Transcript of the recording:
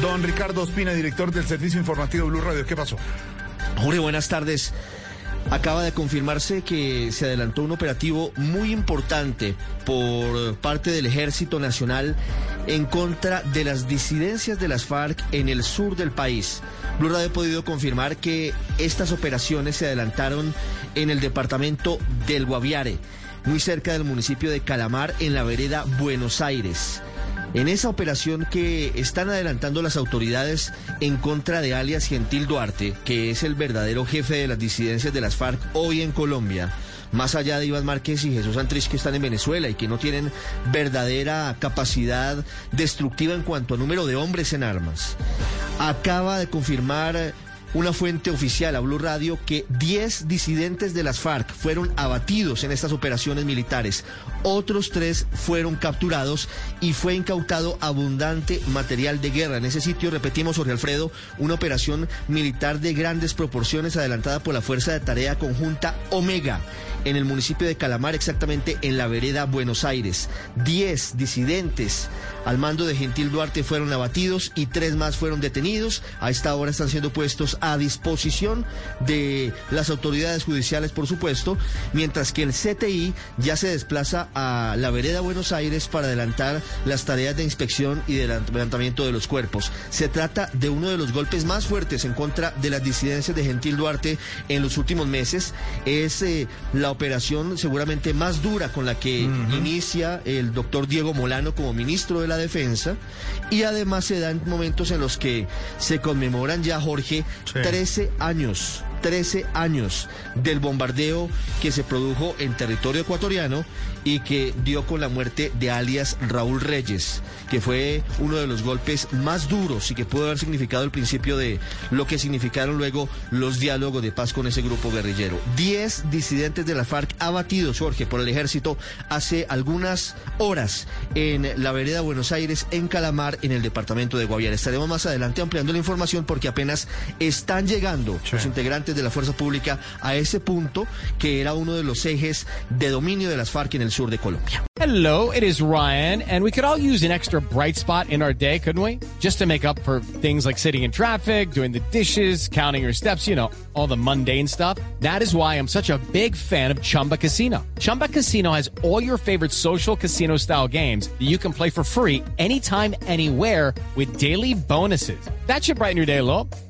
Don Ricardo Ospina, director del Servicio Informativo Blue Radio, ¿qué pasó? Jorge, buenas tardes. Acaba de confirmarse que se adelantó un operativo muy importante por parte del Ejército Nacional en contra de las disidencias de las FARC en el sur del país. Blue Radio ha podido confirmar que estas operaciones se adelantaron en el departamento del Guaviare, muy cerca del municipio de Calamar, en la vereda Buenos Aires. En esa operación que están adelantando las autoridades en contra de alias Gentil Duarte, que es el verdadero jefe de las disidencias de las FARC hoy en Colombia, más allá de Iván Márquez y Jesús Santrich que están en Venezuela y que no tienen verdadera capacidad destructiva en cuanto a número de hombres en armas, acaba de confirmar una fuente oficial a Blue Radio que 10 disidentes de las FARC fueron abatidos en estas operaciones militares. Otros tres fueron capturados y fue incautado abundante material de guerra. En ese sitio, repetimos, Jorge Alfredo, una operación militar de grandes proporciones adelantada por la Fuerza de Tarea Conjunta Omega en el municipio de Calamar, exactamente en la vereda Buenos Aires. Diez disidentes al mando de Gentil Duarte fueron abatidos y tres más fueron detenidos. A esta hora están siendo puestos a disposición de las autoridades judiciales, por supuesto, mientras que el CTI ya se desplaza a la vereda Buenos Aires para adelantar las tareas de inspección y de levantamiento de los cuerpos. Se trata de uno de los golpes más fuertes en contra de las disidencias de Gentil Duarte en los últimos meses. Es eh, la operación seguramente más dura con la que inicia el doctor Diego Molano como ministro de la Defensa y además se dan momentos en los que se conmemoran ya, Jorge, 13 años 13 años del bombardeo que se produjo en territorio ecuatoriano y que dio con la muerte de alias Raúl Reyes, que fue uno de los golpes más duros y que pudo haber significado el principio de lo que significaron luego los diálogos de paz con ese grupo guerrillero. Diez disidentes de la FARC abatidos, Jorge, por el ejército hace algunas horas en la vereda Buenos Aires, en Calamar, en el departamento de Guaviare. Estaremos más adelante ampliando la información porque apenas están llegando los integrantes de la fuerza pública a ese punto que era uno de los ejes de dominio de las FARC en el sur de Colombia. Hello, it is Ryan, and we could all use an extra bright spot in our day, couldn't we? Just to make up for things like sitting in traffic, doing the dishes, counting your steps, you know, all the mundane stuff. That is why I'm such a big fan of Chumba Casino. Chumba Casino has all your favorite social casino style games that you can play for free anytime, anywhere with daily bonuses. That should brighten your day a.